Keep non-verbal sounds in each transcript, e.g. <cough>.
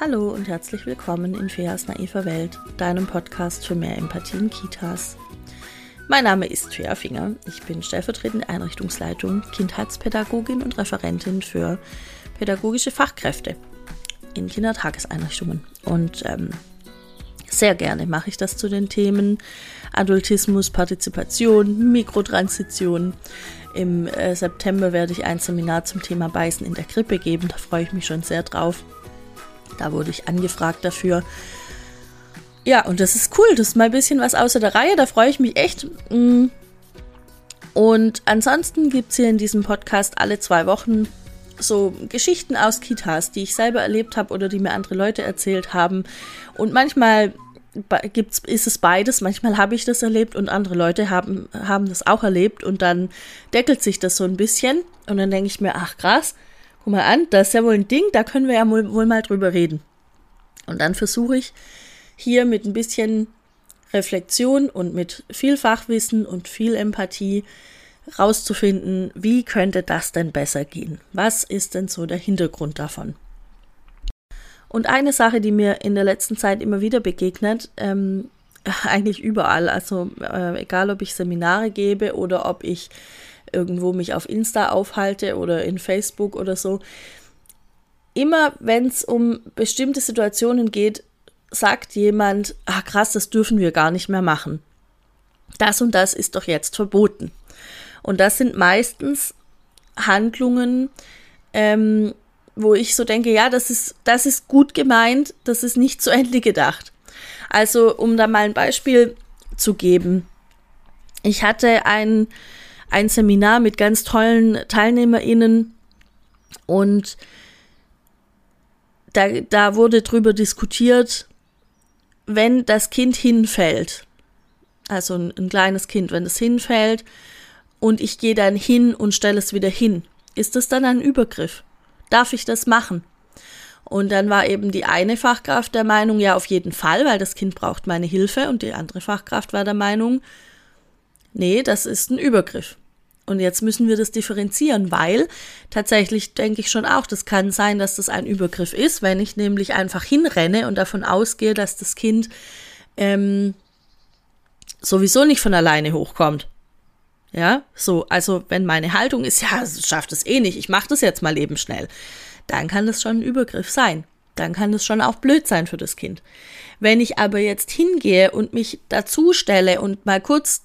Hallo und herzlich willkommen in Feas naiver Welt, deinem Podcast für mehr Empathie in Kitas. Mein Name ist Fea Finger. Ich bin stellvertretende Einrichtungsleitung, Kindheitspädagogin und Referentin für pädagogische Fachkräfte in Kindertageseinrichtungen. Und ähm, sehr gerne mache ich das zu den Themen Adultismus, Partizipation, Mikrotransition. Im äh, September werde ich ein Seminar zum Thema Beißen in der Krippe geben. Da freue ich mich schon sehr drauf. Da wurde ich angefragt dafür. Ja, und das ist cool. Das ist mal ein bisschen was außer der Reihe. Da freue ich mich echt. Mm. Und ansonsten gibt es hier in diesem Podcast alle zwei Wochen so Geschichten aus Kitas, die ich selber erlebt habe oder die mir andere Leute erzählt haben. Und manchmal gibt's, ist es beides. Manchmal habe ich das erlebt und andere Leute haben, haben das auch erlebt und dann deckelt sich das so ein bisschen. Und dann denke ich mir, ach krass, guck mal an, das ist ja wohl ein Ding, da können wir ja wohl, mal drüber reden. Und dann versuche ich hier mit ein bisschen Reflexion und mit viel Fachwissen und viel Empathie rauszufinden, wie könnte das denn besser gehen? Was ist denn so der Hintergrund davon? Und eine Sache, die mir in der letzten Zeit immer wieder begegnet, ähm, <laughs> eigentlich überall, also äh, egal ob ich Seminare gebe oder ob ich irgendwo mich auf Insta aufhalte oder in Facebook oder so, immer wenn es um bestimmte Situationen geht, sagt jemand, ach krass, das dürfen wir gar nicht mehr machen. Das und das ist doch jetzt verboten. Und das sind meistens Handlungen, ähm, wo ich so denke, ja, das ist, das ist gut gemeint, das ist nicht zu Ende gedacht. Also, um da mal ein Beispiel zu geben. Ich hatte ein, ein Seminar mit ganz tollen TeilnehmerInnen und da, da wurde drüber diskutiert, wenn das Kind hinfällt, also ein, ein kleines Kind, wenn es hinfällt und ich gehe dann hin und stelle es wieder hin, ist das dann ein Übergriff? Darf ich das machen? Und dann war eben die eine Fachkraft der Meinung, ja, auf jeden Fall, weil das Kind braucht meine Hilfe. Und die andere Fachkraft war der Meinung, nee, das ist ein Übergriff. Und jetzt müssen wir das differenzieren, weil tatsächlich denke ich schon auch, das kann sein, dass das ein Übergriff ist, wenn ich nämlich einfach hinrenne und davon ausgehe, dass das Kind ähm, sowieso nicht von alleine hochkommt. Ja, so, also wenn meine Haltung ist, ja, schafft es eh nicht, ich mache das jetzt mal eben schnell, dann kann das schon ein Übergriff sein. Dann kann das schon auch blöd sein für das Kind. Wenn ich aber jetzt hingehe und mich dazu stelle und mal kurz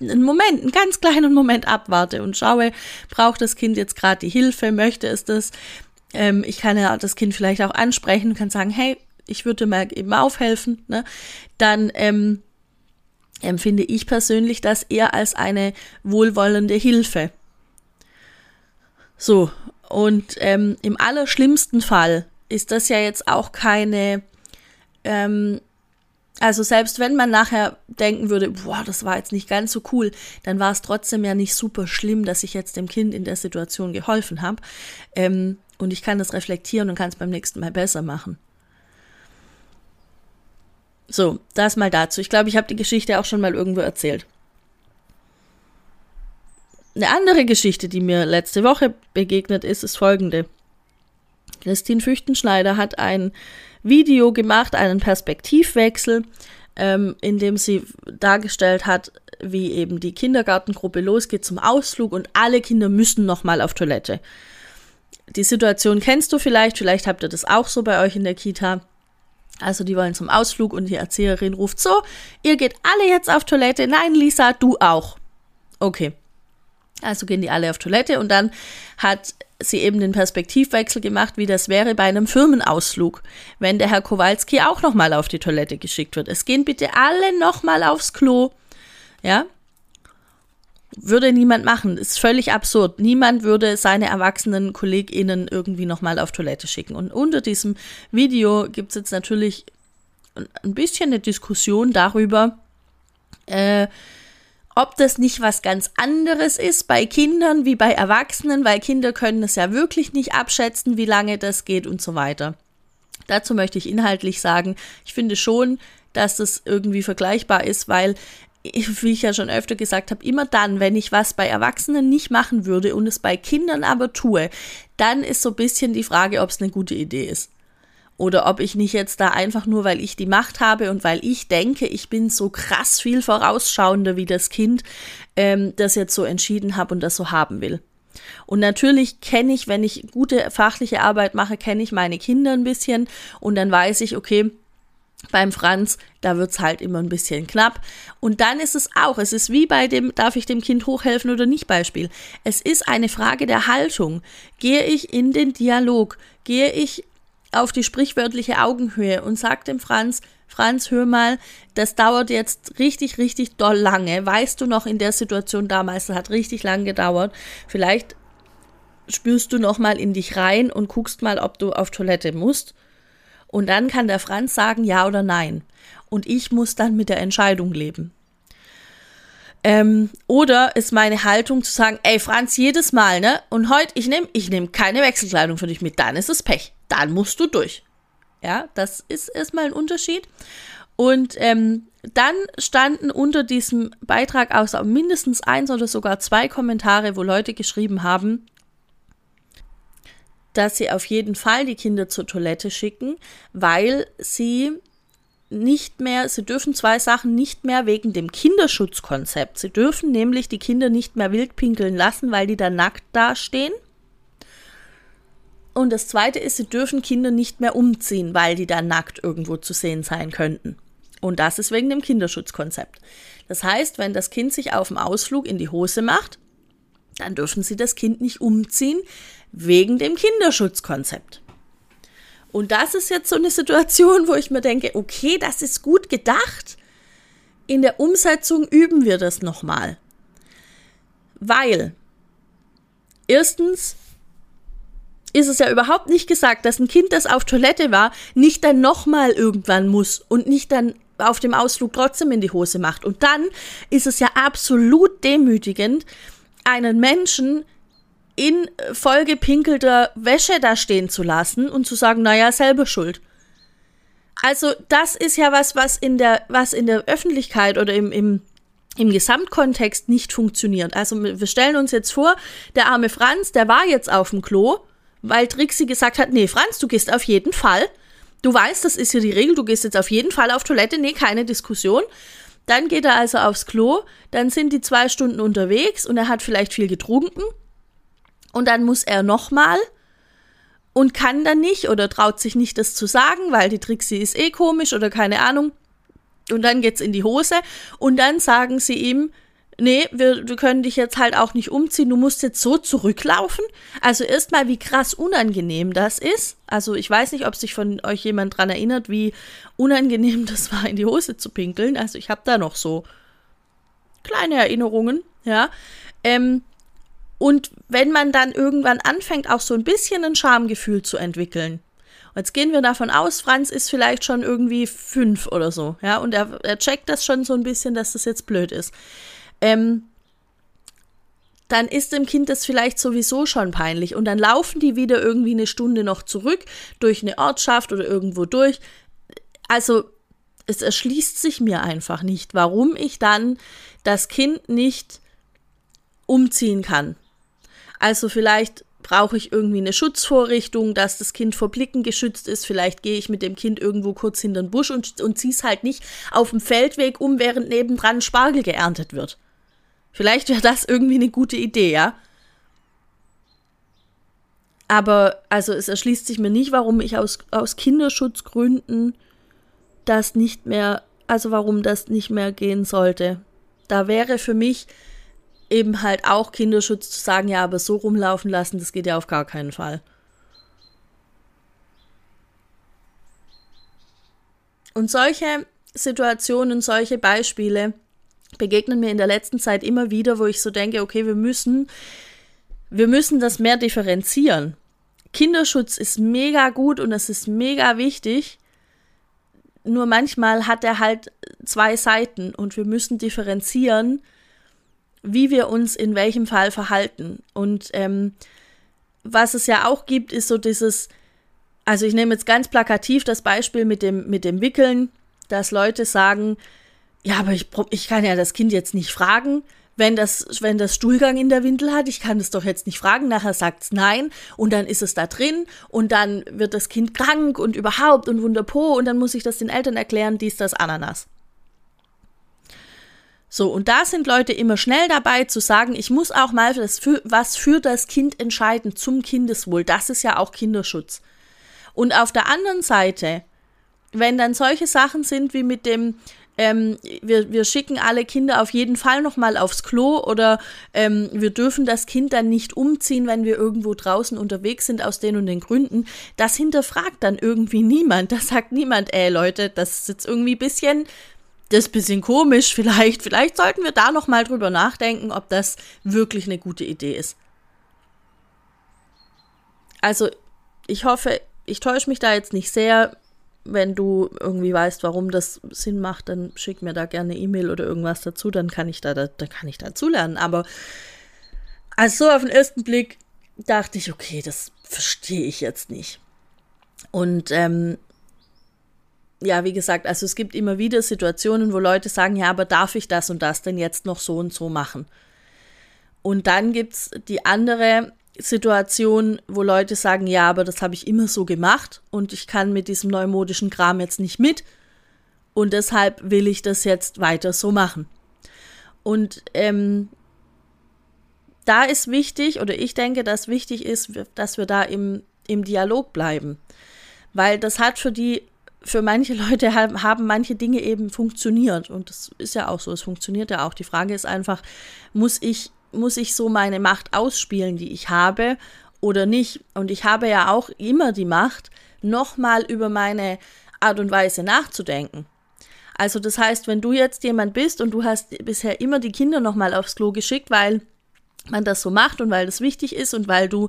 einen Moment, einen ganz kleinen Moment abwarte und schaue, braucht das Kind jetzt gerade die Hilfe, möchte es das? Ähm, ich kann ja das Kind vielleicht auch ansprechen, kann sagen, hey, ich würde mal eben aufhelfen, ne? Dann ähm, empfinde ich persönlich das eher als eine wohlwollende Hilfe. So, und ähm, im allerschlimmsten Fall ist das ja jetzt auch keine ähm, also selbst wenn man nachher denken würde, boah, das war jetzt nicht ganz so cool, dann war es trotzdem ja nicht super schlimm, dass ich jetzt dem Kind in der Situation geholfen habe. Ähm, und ich kann das reflektieren und kann es beim nächsten Mal besser machen. So, das mal dazu. Ich glaube, ich habe die Geschichte auch schon mal irgendwo erzählt. Eine andere Geschichte, die mir letzte Woche begegnet ist, ist folgende. Christine Füchtenschneider hat ein Video gemacht, einen Perspektivwechsel, ähm, in dem sie dargestellt hat, wie eben die Kindergartengruppe losgeht zum Ausflug und alle Kinder müssen nochmal auf Toilette. Die Situation kennst du vielleicht, vielleicht habt ihr das auch so bei euch in der Kita. Also die wollen zum Ausflug und die Erzieherin ruft so, ihr geht alle jetzt auf Toilette. Nein, Lisa, du auch. Okay. Also gehen die alle auf Toilette und dann hat sie eben den Perspektivwechsel gemacht, wie das wäre bei einem Firmenausflug, wenn der Herr Kowalski auch nochmal auf die Toilette geschickt wird. Es gehen bitte alle nochmal aufs Klo. Ja? Würde niemand machen. Ist völlig absurd. Niemand würde seine erwachsenen KollegInnen irgendwie nochmal auf Toilette schicken. Und unter diesem Video gibt es jetzt natürlich ein bisschen eine Diskussion darüber, äh, ob das nicht was ganz anderes ist bei Kindern wie bei Erwachsenen, weil Kinder können es ja wirklich nicht abschätzen, wie lange das geht und so weiter. Dazu möchte ich inhaltlich sagen, ich finde schon, dass das irgendwie vergleichbar ist, weil, wie ich ja schon öfter gesagt habe, immer dann, wenn ich was bei Erwachsenen nicht machen würde und es bei Kindern aber tue, dann ist so ein bisschen die Frage, ob es eine gute Idee ist. Oder ob ich nicht jetzt da einfach nur, weil ich die Macht habe und weil ich denke, ich bin so krass viel vorausschauender wie das Kind, ähm, das jetzt so entschieden habe und das so haben will. Und natürlich kenne ich, wenn ich gute fachliche Arbeit mache, kenne ich meine Kinder ein bisschen und dann weiß ich, okay, beim Franz, da wird's halt immer ein bisschen knapp. Und dann ist es auch, es ist wie bei dem, darf ich dem Kind hochhelfen oder nicht Beispiel. Es ist eine Frage der Haltung. Gehe ich in den Dialog? Gehe ich auf die sprichwörtliche Augenhöhe und sage dem Franz, Franz, hör mal, das dauert jetzt richtig, richtig doll lange. Weißt du noch in der Situation damals, das hat richtig lang gedauert. Vielleicht spürst du noch mal in dich rein und guckst mal, ob du auf Toilette musst. Und dann kann der Franz sagen ja oder nein. Und ich muss dann mit der Entscheidung leben. Ähm, oder ist meine Haltung zu sagen, ey Franz, jedes Mal, ne? Und heute, ich nehme ich nehm keine Wechselkleidung für dich mit, dann ist es Pech. Dann musst du durch. Ja, das ist erstmal ein Unterschied. Und ähm, dann standen unter diesem Beitrag auch mindestens eins oder sogar zwei Kommentare, wo Leute geschrieben haben, dass sie auf jeden Fall die Kinder zur Toilette schicken, weil sie nicht mehr, sie dürfen zwei Sachen nicht mehr wegen dem Kinderschutzkonzept. Sie dürfen nämlich die Kinder nicht mehr wild pinkeln lassen, weil die dann nackt dastehen. Und das zweite ist, sie dürfen Kinder nicht mehr umziehen, weil die dann nackt irgendwo zu sehen sein könnten. Und das ist wegen dem Kinderschutzkonzept. Das heißt, wenn das Kind sich auf dem Ausflug in die Hose macht, dann dürfen sie das Kind nicht umziehen, wegen dem Kinderschutzkonzept. Und das ist jetzt so eine Situation, wo ich mir denke, okay, das ist gut gedacht. In der Umsetzung üben wir das nochmal. Weil, erstens, ist es ja überhaupt nicht gesagt, dass ein Kind, das auf Toilette war, nicht dann nochmal irgendwann muss und nicht dann auf dem Ausflug trotzdem in die Hose macht. Und dann ist es ja absolut demütigend, einen Menschen in vollgepinkelter Wäsche da stehen zu lassen und zu sagen, naja, selber schuld. Also, das ist ja was, was in der, was in der Öffentlichkeit oder im, im, im Gesamtkontext nicht funktioniert. Also, wir stellen uns jetzt vor, der arme Franz, der war jetzt auf dem Klo, weil Trixie gesagt hat, nee, Franz, du gehst auf jeden Fall. Du weißt, das ist ja die Regel, du gehst jetzt auf jeden Fall auf Toilette, nee, keine Diskussion. Dann geht er also aufs Klo, dann sind die zwei Stunden unterwegs und er hat vielleicht viel getrunken und dann muss er nochmal und kann dann nicht oder traut sich nicht, das zu sagen, weil die Trixie ist eh komisch oder keine Ahnung. Und dann geht's in die Hose und dann sagen sie ihm, nee, wir, wir können dich jetzt halt auch nicht umziehen, du musst jetzt so zurücklaufen. Also erstmal, wie krass unangenehm das ist. Also ich weiß nicht, ob sich von euch jemand dran erinnert, wie unangenehm <laughs> das war, in die Hose zu pinkeln. Also ich habe da noch so kleine Erinnerungen, ja. Ähm, und wenn man dann irgendwann anfängt, auch so ein bisschen ein Schamgefühl zu entwickeln, jetzt gehen wir davon aus, Franz ist vielleicht schon irgendwie fünf oder so, ja, und er, er checkt das schon so ein bisschen, dass das jetzt blöd ist. Ähm, dann ist dem Kind das vielleicht sowieso schon peinlich und dann laufen die wieder irgendwie eine Stunde noch zurück durch eine Ortschaft oder irgendwo durch. Also es erschließt sich mir einfach nicht, warum ich dann das Kind nicht umziehen kann. Also vielleicht brauche ich irgendwie eine Schutzvorrichtung, dass das Kind vor Blicken geschützt ist. Vielleicht gehe ich mit dem Kind irgendwo kurz hinter den Busch und, und ziehe es halt nicht auf dem Feldweg um, während nebendran Spargel geerntet wird. Vielleicht wäre das irgendwie eine gute Idee, ja? Aber also es erschließt sich mir nicht, warum ich aus, aus Kinderschutzgründen das nicht mehr, also warum das nicht mehr gehen sollte. Da wäre für mich eben halt auch Kinderschutz zu sagen, ja, aber so rumlaufen lassen, das geht ja auf gar keinen Fall. Und solche Situationen, solche Beispiele begegnen mir in der letzten Zeit immer wieder, wo ich so denke, okay, wir müssen, wir müssen das mehr differenzieren. Kinderschutz ist mega gut und es ist mega wichtig. Nur manchmal hat er halt zwei Seiten und wir müssen differenzieren, wie wir uns in welchem Fall verhalten. Und ähm, was es ja auch gibt, ist so dieses, also ich nehme jetzt ganz plakativ das Beispiel mit dem, mit dem Wickeln, dass Leute sagen, ja, aber ich, ich kann ja das Kind jetzt nicht fragen, wenn das, wenn das Stuhlgang in der Windel hat, ich kann es doch jetzt nicht fragen, nachher sagt es nein und dann ist es da drin und dann wird das Kind krank und überhaupt und wunderpo und dann muss ich das den Eltern erklären, dies, das, Ananas. So, und da sind Leute immer schnell dabei zu sagen, ich muss auch mal für, was für das Kind entscheiden zum Kindeswohl. Das ist ja auch Kinderschutz. Und auf der anderen Seite, wenn dann solche Sachen sind wie mit dem, ähm, wir, wir schicken alle Kinder auf jeden Fall nochmal aufs Klo oder ähm, wir dürfen das Kind dann nicht umziehen, wenn wir irgendwo draußen unterwegs sind, aus den und den Gründen. Das hinterfragt dann irgendwie niemand. Das sagt niemand, ey Leute, das ist jetzt irgendwie ein bisschen, das ist ein bisschen komisch vielleicht. Vielleicht sollten wir da nochmal drüber nachdenken, ob das wirklich eine gute Idee ist. Also, ich hoffe, ich täusche mich da jetzt nicht sehr wenn du irgendwie weißt, warum das Sinn macht, dann schick mir da gerne E-Mail oder irgendwas dazu, dann kann ich da, da dann kann ich dazu lernen. Aber also so auf den ersten Blick dachte ich, okay, das verstehe ich jetzt nicht. Und ähm, ja, wie gesagt, also es gibt immer wieder Situationen, wo Leute sagen, ja, aber darf ich das und das denn jetzt noch so und so machen? Und dann gibt es die andere Situation, wo Leute sagen, ja, aber das habe ich immer so gemacht und ich kann mit diesem neumodischen Kram jetzt nicht mit und deshalb will ich das jetzt weiter so machen. Und ähm, da ist wichtig, oder ich denke, dass wichtig ist, dass wir da im, im Dialog bleiben. Weil das hat für die, für manche Leute haben, manche Dinge eben funktioniert. Und das ist ja auch so, es funktioniert ja auch. Die Frage ist einfach, muss ich muss ich so meine Macht ausspielen, die ich habe oder nicht? Und ich habe ja auch immer die Macht, nochmal über meine Art und Weise nachzudenken. Also das heißt, wenn du jetzt jemand bist und du hast bisher immer die Kinder nochmal aufs Klo geschickt, weil man das so macht und weil das wichtig ist und weil du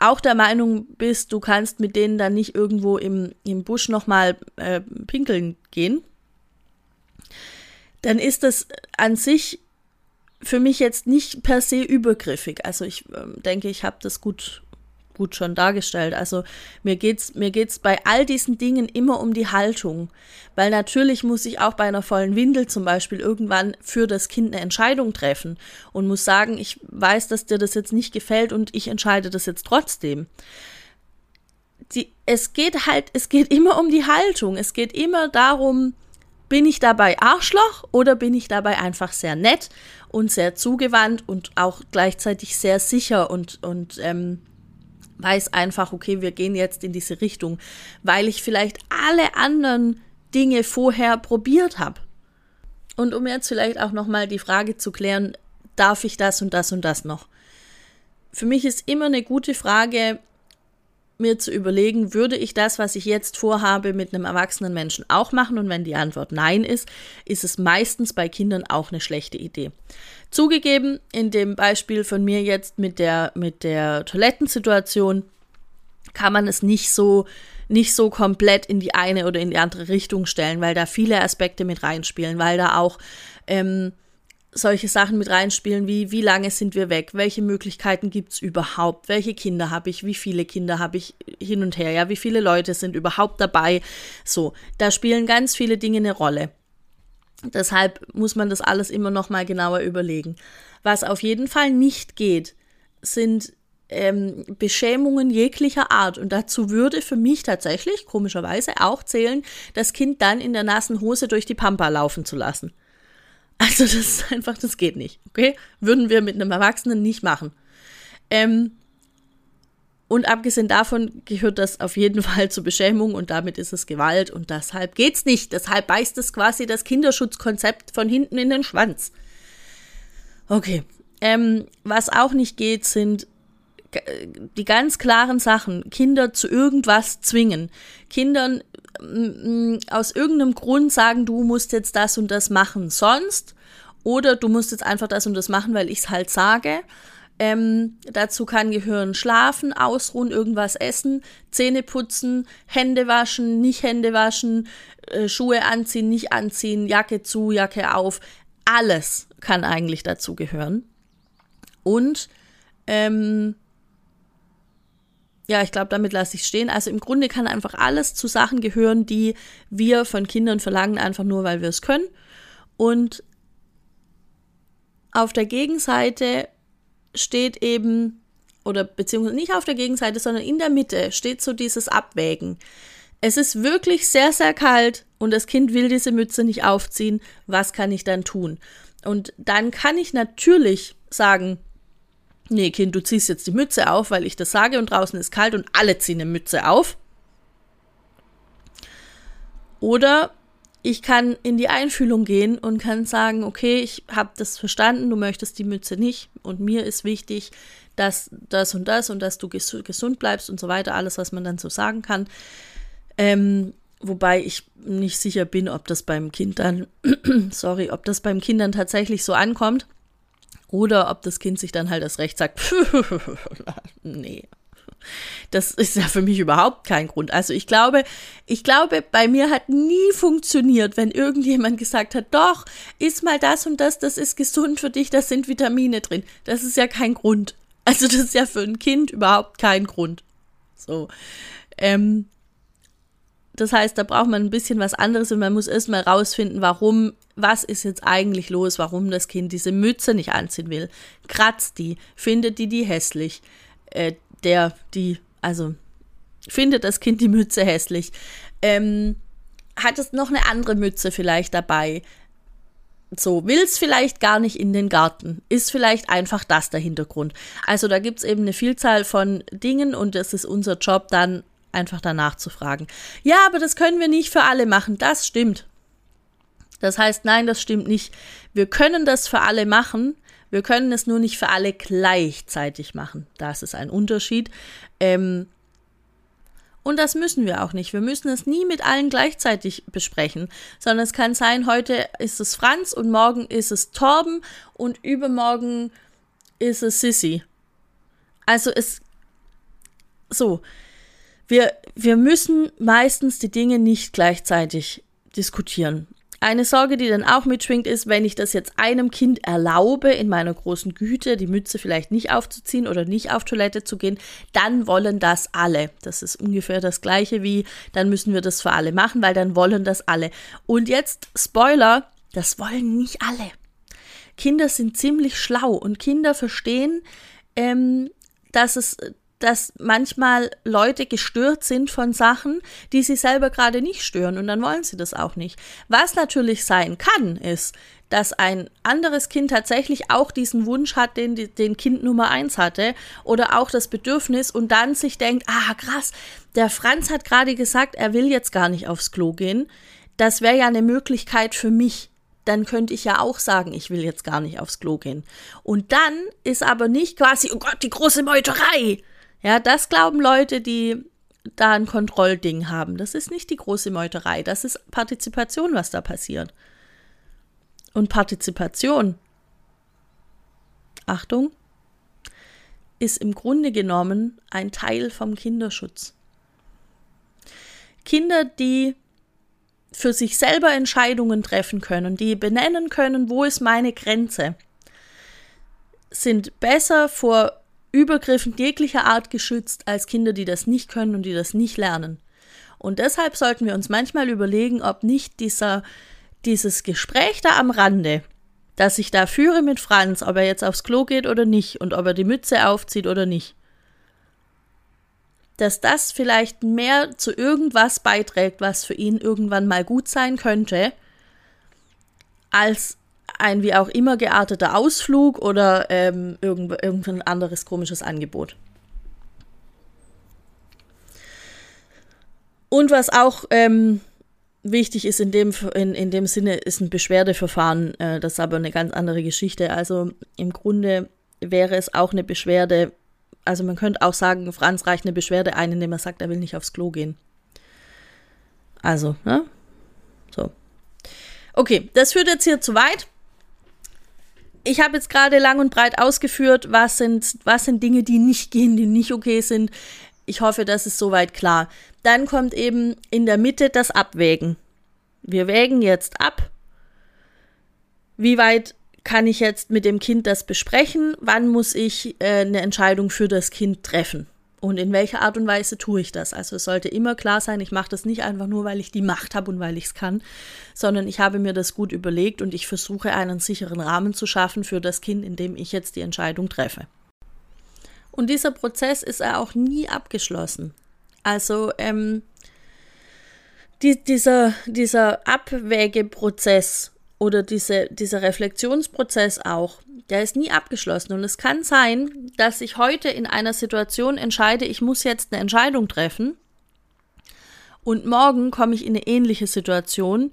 auch der Meinung bist, du kannst mit denen dann nicht irgendwo im, im Busch nochmal äh, pinkeln gehen, dann ist das an sich für mich jetzt nicht per se übergriffig. Also ich äh, denke, ich habe das gut gut schon dargestellt. Also mir geht's mir geht's bei all diesen Dingen immer um die Haltung, weil natürlich muss ich auch bei einer vollen Windel zum Beispiel irgendwann für das Kind eine Entscheidung treffen und muss sagen, ich weiß, dass dir das jetzt nicht gefällt und ich entscheide das jetzt trotzdem. Die, es geht halt, es geht immer um die Haltung. Es geht immer darum, bin ich dabei Arschloch oder bin ich dabei einfach sehr nett und sehr zugewandt und auch gleichzeitig sehr sicher und, und ähm, weiß einfach, okay, wir gehen jetzt in diese Richtung, weil ich vielleicht alle anderen Dinge vorher probiert habe. Und um jetzt vielleicht auch nochmal die Frage zu klären, darf ich das und das und das noch? Für mich ist immer eine gute Frage, mir zu überlegen, würde ich das, was ich jetzt vorhabe, mit einem erwachsenen Menschen auch machen? Und wenn die Antwort nein ist, ist es meistens bei Kindern auch eine schlechte Idee. Zugegeben, in dem Beispiel von mir jetzt mit der, mit der Toilettensituation kann man es nicht so, nicht so komplett in die eine oder in die andere Richtung stellen, weil da viele Aspekte mit reinspielen, weil da auch ähm, solche Sachen mit reinspielen, wie wie lange sind wir weg, welche Möglichkeiten gibt es überhaupt, welche Kinder habe ich, wie viele Kinder habe ich hin und her, ja, wie viele Leute sind überhaupt dabei. So, da spielen ganz viele Dinge eine Rolle. Deshalb muss man das alles immer noch mal genauer überlegen. Was auf jeden Fall nicht geht, sind ähm, Beschämungen jeglicher Art. Und dazu würde für mich tatsächlich, komischerweise, auch zählen, das Kind dann in der nassen Hose durch die Pampa laufen zu lassen. Also das ist einfach, das geht nicht, okay? Würden wir mit einem Erwachsenen nicht machen. Ähm, und abgesehen davon gehört das auf jeden <laughs> Fall zur Beschämung und damit ist es Gewalt und deshalb geht's nicht. Deshalb beißt es quasi das Kinderschutzkonzept von hinten in den Schwanz. Okay. Ähm, was auch nicht geht, sind die ganz klaren Sachen. Kinder zu irgendwas zwingen. Kindern aus irgendeinem Grund sagen, du musst jetzt das und das machen sonst oder du musst jetzt einfach das und das machen, weil ich es halt sage. Ähm, dazu kann gehören Schlafen, Ausruhen, irgendwas essen, Zähne putzen, Hände waschen, nicht Hände waschen, äh, Schuhe anziehen, nicht anziehen, Jacke zu, Jacke auf. Alles kann eigentlich dazu gehören. Und ähm, ja, ich glaube, damit lasse ich stehen. Also im Grunde kann einfach alles zu Sachen gehören, die wir von Kindern verlangen, einfach nur weil wir es können. Und auf der Gegenseite steht eben, oder beziehungsweise nicht auf der Gegenseite, sondern in der Mitte steht so dieses Abwägen. Es ist wirklich sehr, sehr kalt und das Kind will diese Mütze nicht aufziehen. Was kann ich dann tun? Und dann kann ich natürlich sagen, nee, Kind, du ziehst jetzt die Mütze auf, weil ich das sage und draußen ist kalt und alle ziehen eine Mütze auf. Oder ich kann in die Einfühlung gehen und kann sagen, okay, ich habe das verstanden, du möchtest die Mütze nicht und mir ist wichtig, dass das und das und dass du gesund bleibst und so weiter, alles, was man dann so sagen kann. Ähm, wobei ich nicht sicher bin, ob das beim Kind dann, <clears throat> sorry, ob das beim Kind dann tatsächlich so ankommt oder ob das Kind sich dann halt das Recht sagt, <laughs> nee. Das ist ja für mich überhaupt kein Grund. Also ich glaube, ich glaube, bei mir hat nie funktioniert, wenn irgendjemand gesagt hat, doch, iss mal das und das, das ist gesund für dich, da sind Vitamine drin. Das ist ja kein Grund. Also das ist ja für ein Kind überhaupt kein Grund. So. Ähm, das heißt, da braucht man ein bisschen was anderes und man muss erstmal rausfinden, warum, was ist jetzt eigentlich los, warum das Kind diese Mütze nicht anziehen will. Kratzt die, findet die die hässlich, äh, der, die, also findet das Kind die Mütze hässlich, ähm, hat es noch eine andere Mütze vielleicht dabei, so, will es vielleicht gar nicht in den Garten, ist vielleicht einfach das der Hintergrund. Also da gibt es eben eine Vielzahl von Dingen und es ist unser Job dann einfach danach zu fragen. Ja, aber das können wir nicht für alle machen. Das stimmt. Das heißt, nein, das stimmt nicht. Wir können das für alle machen. Wir können es nur nicht für alle gleichzeitig machen. Das ist ein Unterschied. Ähm, und das müssen wir auch nicht. Wir müssen es nie mit allen gleichzeitig besprechen, sondern es kann sein, heute ist es Franz und morgen ist es Torben und übermorgen ist es Sissy. Also es so, wir, wir müssen meistens die Dinge nicht gleichzeitig diskutieren. Eine Sorge, die dann auch mitschwingt, ist, wenn ich das jetzt einem Kind erlaube, in meiner großen Güte die Mütze vielleicht nicht aufzuziehen oder nicht auf Toilette zu gehen, dann wollen das alle. Das ist ungefähr das gleiche wie, dann müssen wir das für alle machen, weil dann wollen das alle. Und jetzt, Spoiler, das wollen nicht alle. Kinder sind ziemlich schlau und Kinder verstehen, ähm, dass es dass manchmal Leute gestört sind von Sachen, die sie selber gerade nicht stören und dann wollen sie das auch nicht. Was natürlich sein kann, ist, dass ein anderes Kind tatsächlich auch diesen Wunsch hat, den, den Kind Nummer eins hatte oder auch das Bedürfnis und dann sich denkt, ah krass, der Franz hat gerade gesagt, er will jetzt gar nicht aufs Klo gehen. Das wäre ja eine Möglichkeit für mich dann könnte ich ja auch sagen, ich will jetzt gar nicht aufs Klo gehen. Und dann ist aber nicht quasi, oh Gott, die große Meuterei, ja, das glauben Leute, die da ein Kontrollding haben. Das ist nicht die große Meuterei, das ist Partizipation, was da passiert. Und Partizipation, Achtung, ist im Grunde genommen ein Teil vom Kinderschutz. Kinder, die für sich selber Entscheidungen treffen können, die benennen können, wo ist meine Grenze, sind besser vor Übergriffen jeglicher Art geschützt als Kinder, die das nicht können und die das nicht lernen. Und deshalb sollten wir uns manchmal überlegen, ob nicht dieser, dieses Gespräch da am Rande, das ich da führe mit Franz, ob er jetzt aufs Klo geht oder nicht und ob er die Mütze aufzieht oder nicht, dass das vielleicht mehr zu irgendwas beiträgt, was für ihn irgendwann mal gut sein könnte, als ein wie auch immer gearteter Ausflug oder ähm, irgend, irgendein anderes komisches Angebot. Und was auch ähm, wichtig ist in dem, in, in dem Sinne, ist ein Beschwerdeverfahren. Äh, das ist aber eine ganz andere Geschichte. Also im Grunde wäre es auch eine Beschwerde. Also man könnte auch sagen, Franz reicht eine Beschwerde ein, indem er sagt, er will nicht aufs Klo gehen. Also, ne? So. Okay, das führt jetzt hier zu weit ich habe jetzt gerade lang und breit ausgeführt, was sind, was sind Dinge, die nicht gehen, die nicht okay sind. Ich hoffe, das ist soweit klar. Dann kommt eben in der Mitte das Abwägen. Wir wägen jetzt ab, wie weit kann ich jetzt mit dem Kind das besprechen, wann muss ich äh, eine Entscheidung für das Kind treffen. Und in welcher Art und Weise tue ich das? Also es sollte immer klar sein, ich mache das nicht einfach nur, weil ich die Macht habe und weil ich es kann, sondern ich habe mir das gut überlegt und ich versuche einen sicheren Rahmen zu schaffen für das Kind, in dem ich jetzt die Entscheidung treffe. Und dieser Prozess ist auch nie abgeschlossen. Also ähm, die, dieser, dieser Abwägeprozess oder diese, dieser Reflexionsprozess auch, der ist nie abgeschlossen. Und es kann sein, dass ich heute in einer Situation entscheide, ich muss jetzt eine Entscheidung treffen. Und morgen komme ich in eine ähnliche Situation.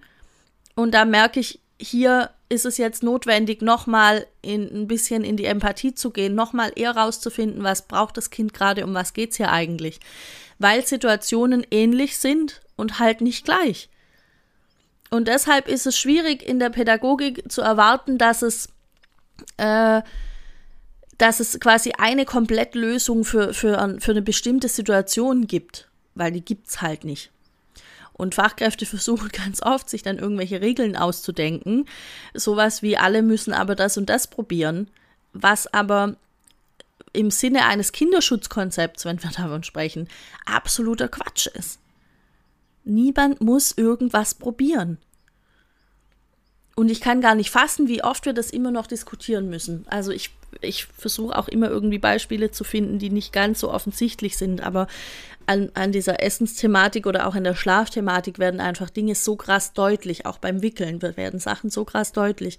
Und da merke ich, hier ist es jetzt notwendig, nochmal ein bisschen in die Empathie zu gehen, nochmal eher rauszufinden, was braucht das Kind gerade, um was geht es hier eigentlich. Weil Situationen ähnlich sind und halt nicht gleich. Und deshalb ist es schwierig in der Pädagogik zu erwarten, dass es, äh, dass es quasi eine Komplettlösung für, für, für eine bestimmte Situation gibt, weil die gibt es halt nicht. Und Fachkräfte <laughs> versuchen ganz oft, sich dann irgendwelche Regeln auszudenken. Sowas wie alle müssen aber das und das probieren, was aber im Sinne eines Kinderschutzkonzepts, wenn wir davon sprechen, absoluter Quatsch ist. Niemand muss irgendwas probieren. Und ich kann gar nicht fassen, wie oft wir das immer noch diskutieren müssen. Also ich, ich versuche auch immer irgendwie Beispiele zu finden, die nicht ganz so offensichtlich sind, aber an, an dieser Essensthematik oder auch in der Schlafthematik werden einfach Dinge so krass deutlich, auch beim Wickeln werden Sachen so krass deutlich.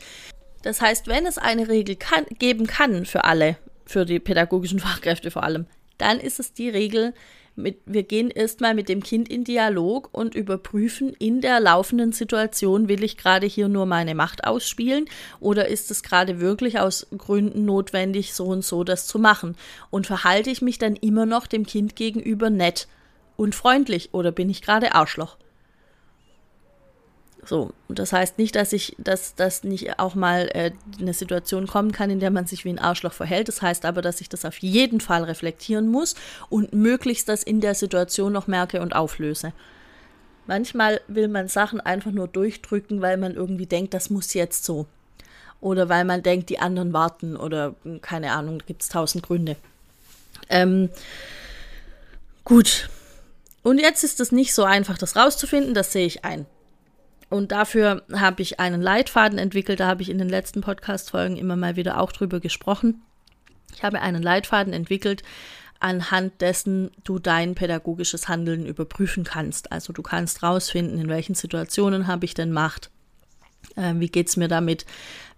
Das heißt, wenn es eine Regel kann, geben kann für alle, für die pädagogischen <laughs> Fachkräfte vor allem, dann ist es die Regel, mit, wir gehen erstmal mit dem Kind in Dialog und überprüfen in der laufenden Situation, will ich gerade hier nur meine Macht ausspielen oder ist es gerade wirklich aus Gründen notwendig, so und so das zu machen? Und verhalte ich mich dann immer noch dem Kind gegenüber nett und freundlich oder bin ich gerade Arschloch? So, und das heißt nicht, dass ich, dass das nicht auch mal äh, eine Situation kommen kann, in der man sich wie ein Arschloch verhält. Das heißt aber, dass ich das auf jeden Fall reflektieren muss und möglichst das in der Situation noch merke und auflöse. Manchmal will man Sachen einfach nur durchdrücken, weil man irgendwie denkt, das muss jetzt so. Oder weil man denkt, die anderen warten oder hm, keine Ahnung, gibt es tausend Gründe. Ähm, gut. Und jetzt ist es nicht so einfach, das rauszufinden, das sehe ich ein. Und dafür habe ich einen Leitfaden entwickelt, da habe ich in den letzten Podcast-Folgen immer mal wieder auch drüber gesprochen. Ich habe einen Leitfaden entwickelt, anhand dessen du dein pädagogisches Handeln überprüfen kannst. Also du kannst rausfinden, in welchen Situationen habe ich denn Macht, äh, wie geht es mir damit,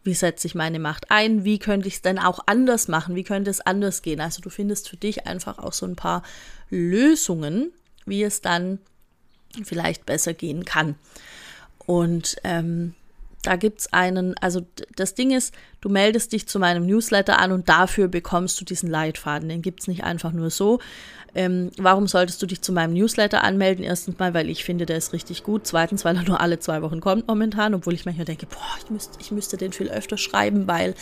wie setze ich meine Macht ein, wie könnte ich es denn auch anders machen, wie könnte es anders gehen. Also du findest für dich einfach auch so ein paar Lösungen, wie es dann vielleicht besser gehen kann. Und ähm, da gibt es einen, also das Ding ist, du meldest dich zu meinem Newsletter an und dafür bekommst du diesen Leitfaden. Den gibt es nicht einfach nur so. Ähm, warum solltest du dich zu meinem Newsletter anmelden? Erstens mal, weil ich finde, der ist richtig gut. Zweitens, weil er nur alle zwei Wochen kommt momentan, obwohl ich manchmal denke, boah, ich, müsst, ich müsste den viel öfter schreiben, weil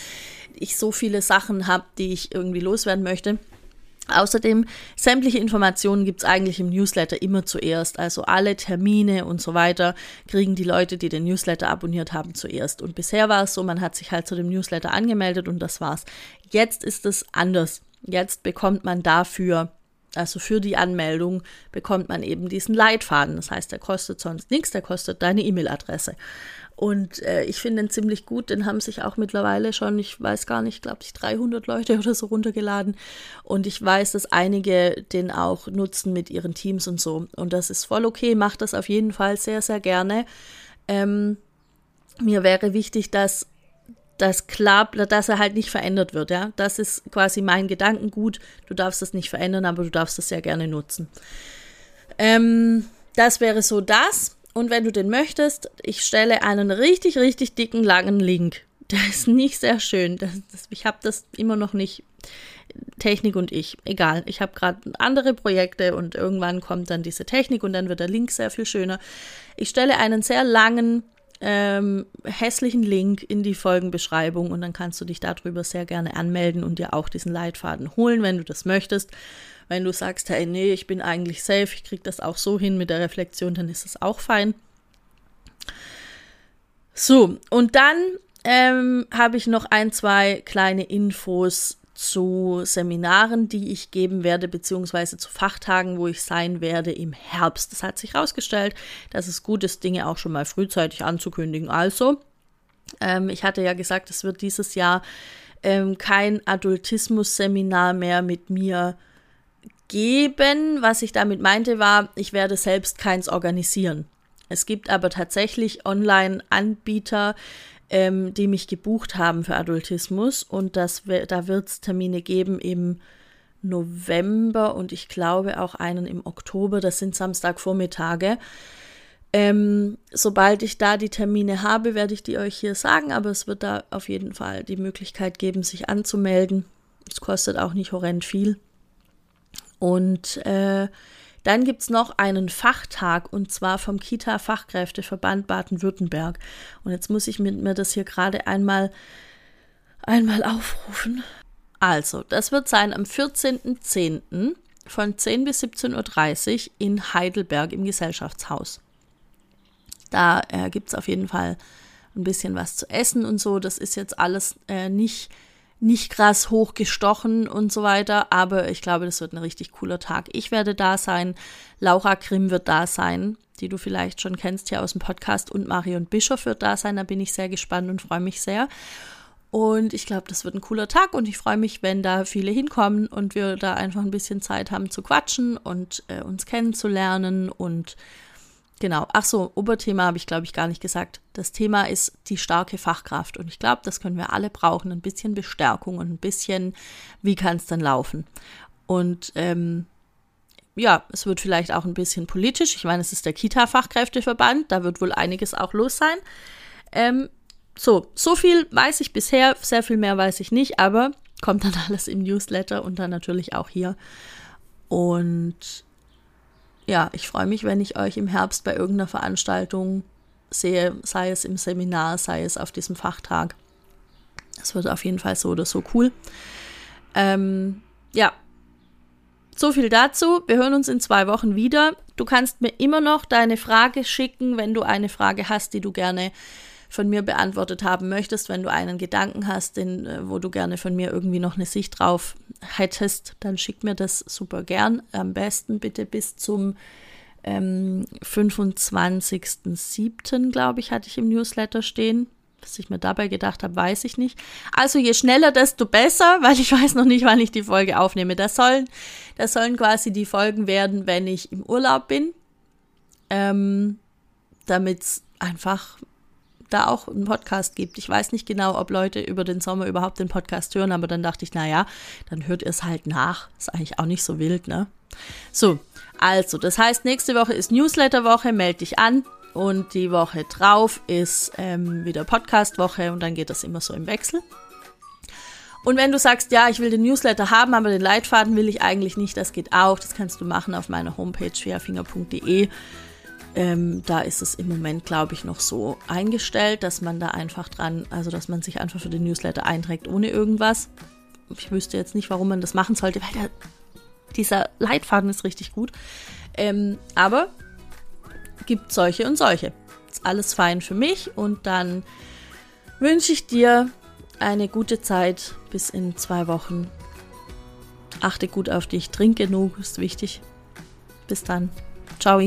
ich so viele Sachen habe, die ich irgendwie loswerden möchte. Außerdem, sämtliche Informationen gibt es eigentlich im Newsletter immer zuerst. Also alle Termine und so weiter kriegen die Leute, die den Newsletter abonniert haben, zuerst. Und bisher war es so, man hat sich halt zu dem Newsletter angemeldet und das war's. Jetzt ist es anders. Jetzt bekommt man dafür, also für die Anmeldung, bekommt man eben diesen Leitfaden. Das heißt, der kostet sonst nichts, der kostet deine E-Mail-Adresse. Und äh, ich finde den ziemlich gut. Den haben sich auch mittlerweile schon, ich weiß gar nicht, glaube ich, 300 Leute <laughs> oder so runtergeladen. Und ich weiß, dass einige den auch nutzen mit ihren Teams und so. Und das ist voll okay. Macht das auf jeden Fall sehr, sehr gerne. Ähm, mir wäre wichtig, dass das klar, dass er halt nicht verändert wird, ja. Das ist quasi mein Gedankengut. Du darfst das nicht verändern, aber du darfst das sehr gerne nutzen. Ähm, das wäre so das. Und wenn du den möchtest, ich stelle einen richtig, richtig dicken, langen Link. Der ist nicht sehr schön. Das, das, ich habe das immer noch nicht. Technik und ich. Egal. Ich habe gerade andere Projekte und irgendwann kommt dann diese Technik und dann wird der Link sehr viel schöner. Ich stelle einen sehr langen, ähm, hässlichen Link in die Folgenbeschreibung und dann kannst du dich darüber sehr gerne anmelden und dir auch diesen Leitfaden holen, wenn du das möchtest. Wenn du sagst, hey, nee, ich bin eigentlich safe, ich kriege das auch so hin mit der Reflexion, dann ist es auch fein. So, und dann ähm, habe ich noch ein, zwei kleine Infos zu Seminaren, die ich geben werde, beziehungsweise zu Fachtagen, wo ich sein werde im Herbst. Es hat sich herausgestellt, dass es gut ist, Dinge auch schon mal frühzeitig anzukündigen. Also, ähm, ich hatte ja gesagt, es wird dieses Jahr ähm, kein Adultismus-Seminar mehr mit mir geben. Was ich damit meinte, war, ich werde selbst keins organisieren. Es gibt aber tatsächlich Online-Anbieter, ähm, die mich gebucht haben für Adultismus. Und das, da wird es Termine geben im November und ich glaube auch einen im Oktober. Das sind Samstagvormittage. Ähm, sobald ich da die Termine habe, werde ich die euch hier sagen, aber es wird da auf jeden Fall die Möglichkeit geben, sich anzumelden. Es kostet auch nicht horrend viel. Und äh, dann gibt es noch einen Fachtag und zwar vom Kita-Fachkräfteverband Baden-Württemberg. Und jetzt muss ich mir, das hier gerade einmal, einmal aufrufen. Also, das wird sein am 14.10. von 10 bis 17.30 Uhr in Heidelberg im Gesellschaftshaus. Da äh, gibt es auf jeden Fall ein bisschen was zu essen und so. Das ist jetzt alles äh, nicht nicht krass hochgestochen und so weiter, aber ich glaube, das wird ein richtig cooler Tag. Ich werde da sein, Laura Grimm wird da sein, die du vielleicht schon kennst hier aus dem Podcast und Marion Bischof wird da sein, da bin ich sehr gespannt und freue mich sehr. Und ich glaube, das wird ein cooler Tag und ich freue mich, wenn da viele hinkommen und wir da einfach ein bisschen Zeit haben zu quatschen und äh, uns kennenzulernen und Genau. Ach so, Oberthema habe ich, glaube ich, gar nicht gesagt. Das Thema ist die starke Fachkraft. Und ich glaube, das können wir alle brauchen. Ein bisschen Bestärkung und ein bisschen, wie kann es dann laufen? Und ähm, ja, es wird vielleicht auch ein bisschen politisch. Ich meine, es ist der Kita-Fachkräfteverband. Da wird wohl einiges auch los sein. Ähm, so, so viel weiß ich bisher. Sehr viel mehr weiß ich nicht. Aber kommt dann <laughs> alles im Newsletter und dann natürlich auch hier. Und ja, ich freue mich, wenn ich euch im Herbst bei irgendeiner Veranstaltung sehe, sei es im Seminar, sei es auf diesem Fachtag. Das wird auf jeden Fall so oder so cool. Ähm, ja, so viel dazu. Wir hören uns in zwei Wochen wieder. Du kannst mir immer noch deine Frage schicken, wenn du eine Frage hast, die du gerne von mir beantwortet haben möchtest, wenn du einen Gedanken hast, den, äh, wo du gerne von mir irgendwie noch eine Sicht drauf hättest, dann schick mir das super gern. Am besten bitte bis zum ähm, 25.07., glaube ich, hatte ich im Newsletter stehen. Was ich mir dabei gedacht habe, weiß ich nicht. Also je schneller, desto besser, <laughs> weil ich weiß noch nicht, wann ich die Folge aufnehme. Das sollen, das sollen quasi die Folgen werden, wenn ich im Urlaub bin. Ähm, Damit es einfach da auch einen Podcast gibt. Ich weiß nicht genau, ob Leute über den Sommer überhaupt den Podcast hören, aber dann dachte ich, naja, dann hört ihr es halt nach. Ist eigentlich auch nicht so wild, ne? So, also, das heißt, nächste Woche ist Newsletter-Woche, melde dich an. Und die Woche drauf ist ähm, wieder Podcast-Woche und dann geht das immer so im Wechsel. Und wenn du sagst, ja, ich will den Newsletter haben, aber den Leitfaden will ich eigentlich nicht, das geht auch. Das kannst du machen auf meiner Homepage schwerfinger.de. Ähm, da ist es im Moment, glaube ich, noch so eingestellt, dass man da einfach dran, also dass man sich einfach für den Newsletter einträgt ohne irgendwas. Ich wüsste jetzt nicht, warum man das machen sollte, weil der, dieser Leitfaden ist richtig gut. Ähm, aber gibt solche und solche. Ist alles fein für mich und dann wünsche ich dir eine gute Zeit bis in zwei Wochen. Achte gut auf dich, trink genug, ist wichtig. Bis dann. Ciao.